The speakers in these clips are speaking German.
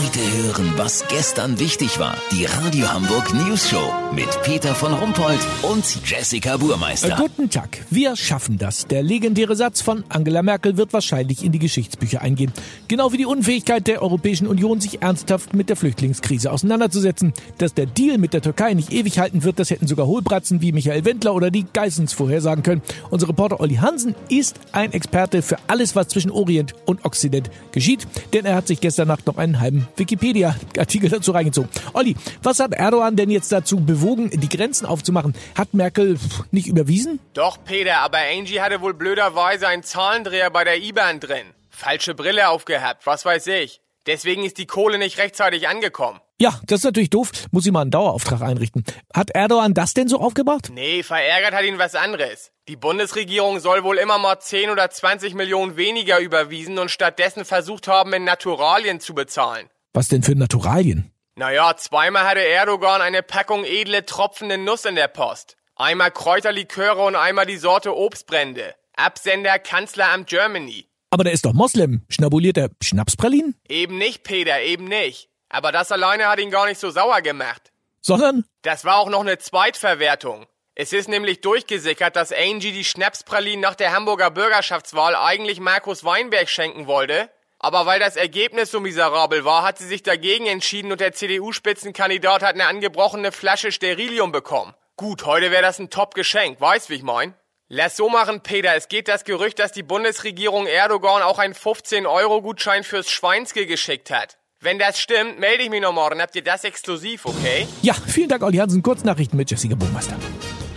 Heute hören, was gestern wichtig war. Die Radio Hamburg News Show mit Peter von Rumpold und Jessica Burmeister. Äh, guten Tag. Wir schaffen das. Der legendäre Satz von Angela Merkel wird wahrscheinlich in die Geschichtsbücher eingehen. Genau wie die Unfähigkeit der Europäischen Union, sich ernsthaft mit der Flüchtlingskrise auseinanderzusetzen. Dass der Deal mit der Türkei nicht ewig halten wird, das hätten sogar Hohlbratzen wie Michael Wendler oder die Geissens vorhersagen können. Unser Reporter Olli Hansen ist ein Experte für alles, was zwischen Orient und Okzident geschieht, denn er hat sich gestern Nacht noch einen halben Wikipedia-Artikel dazu reingezogen. Olli, was hat Erdogan denn jetzt dazu bewogen, die Grenzen aufzumachen? Hat Merkel nicht überwiesen? Doch, Peter, aber Angie hatte wohl blöderweise einen Zahlendreher bei der IBAN drin. Falsche Brille aufgehabt, was weiß ich. Deswegen ist die Kohle nicht rechtzeitig angekommen. Ja, das ist natürlich doof. Muss ich mal einen Dauerauftrag einrichten. Hat Erdogan das denn so aufgebracht? Nee, verärgert hat ihn was anderes. Die Bundesregierung soll wohl immer mal 10 oder 20 Millionen weniger überwiesen und stattdessen versucht haben, in Naturalien zu bezahlen. Was denn für Naturalien? Naja, zweimal hatte Erdogan eine Packung edle tropfende Nuss in der Post. Einmal Kräuterliköre und einmal die Sorte Obstbrände. Absender Kanzleramt Germany. Aber der ist doch Moslem. Schnabuliert er Schnapspralinen? Eben nicht, Peter, eben nicht. Aber das alleine hat ihn gar nicht so sauer gemacht. Sondern? Das war auch noch eine Zweitverwertung. Es ist nämlich durchgesickert, dass Angie die Schnapspralinen nach der Hamburger Bürgerschaftswahl eigentlich Markus Weinberg schenken wollte. Aber weil das Ergebnis so miserabel war, hat sie sich dagegen entschieden und der CDU-Spitzenkandidat hat eine angebrochene Flasche Sterilium bekommen. Gut, heute wäre das ein Top-Geschenk, weißt wie ich mein? Lass so machen, Peter. Es geht das Gerücht, dass die Bundesregierung Erdogan auch einen 15-Euro-Gutschein fürs Schweinske geschickt hat. Wenn das stimmt, melde ich mich noch morgen. Habt ihr das exklusiv, okay? Ja, vielen Dank, Olli Hansen. Kurznachrichten mit Jessica Burmeister.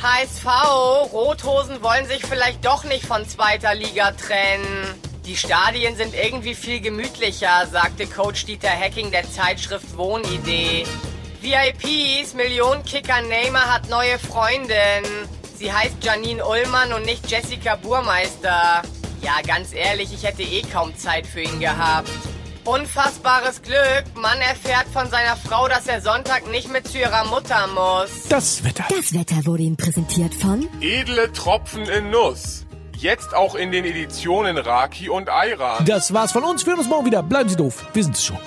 HSV, Rothosen wollen sich vielleicht doch nicht von zweiter Liga trennen. Die Stadien sind irgendwie viel gemütlicher, sagte Coach Dieter Hecking der Zeitschrift Wohnidee. VIPs, Millionenkicker Neymar hat neue Freundin. Sie heißt Janine Ullmann und nicht Jessica Burmeister. Ja, ganz ehrlich, ich hätte eh kaum Zeit für ihn gehabt. Unfassbares Glück. Mann erfährt von seiner Frau, dass er Sonntag nicht mit zu ihrer Mutter muss. Das Wetter. Das Wetter wurde Ihnen präsentiert von Edle Tropfen in Nuss. Jetzt auch in den Editionen Raki und Ayran. Das war's von uns. Wir hören uns morgen wieder. Bleiben Sie doof. Wir sind's schon.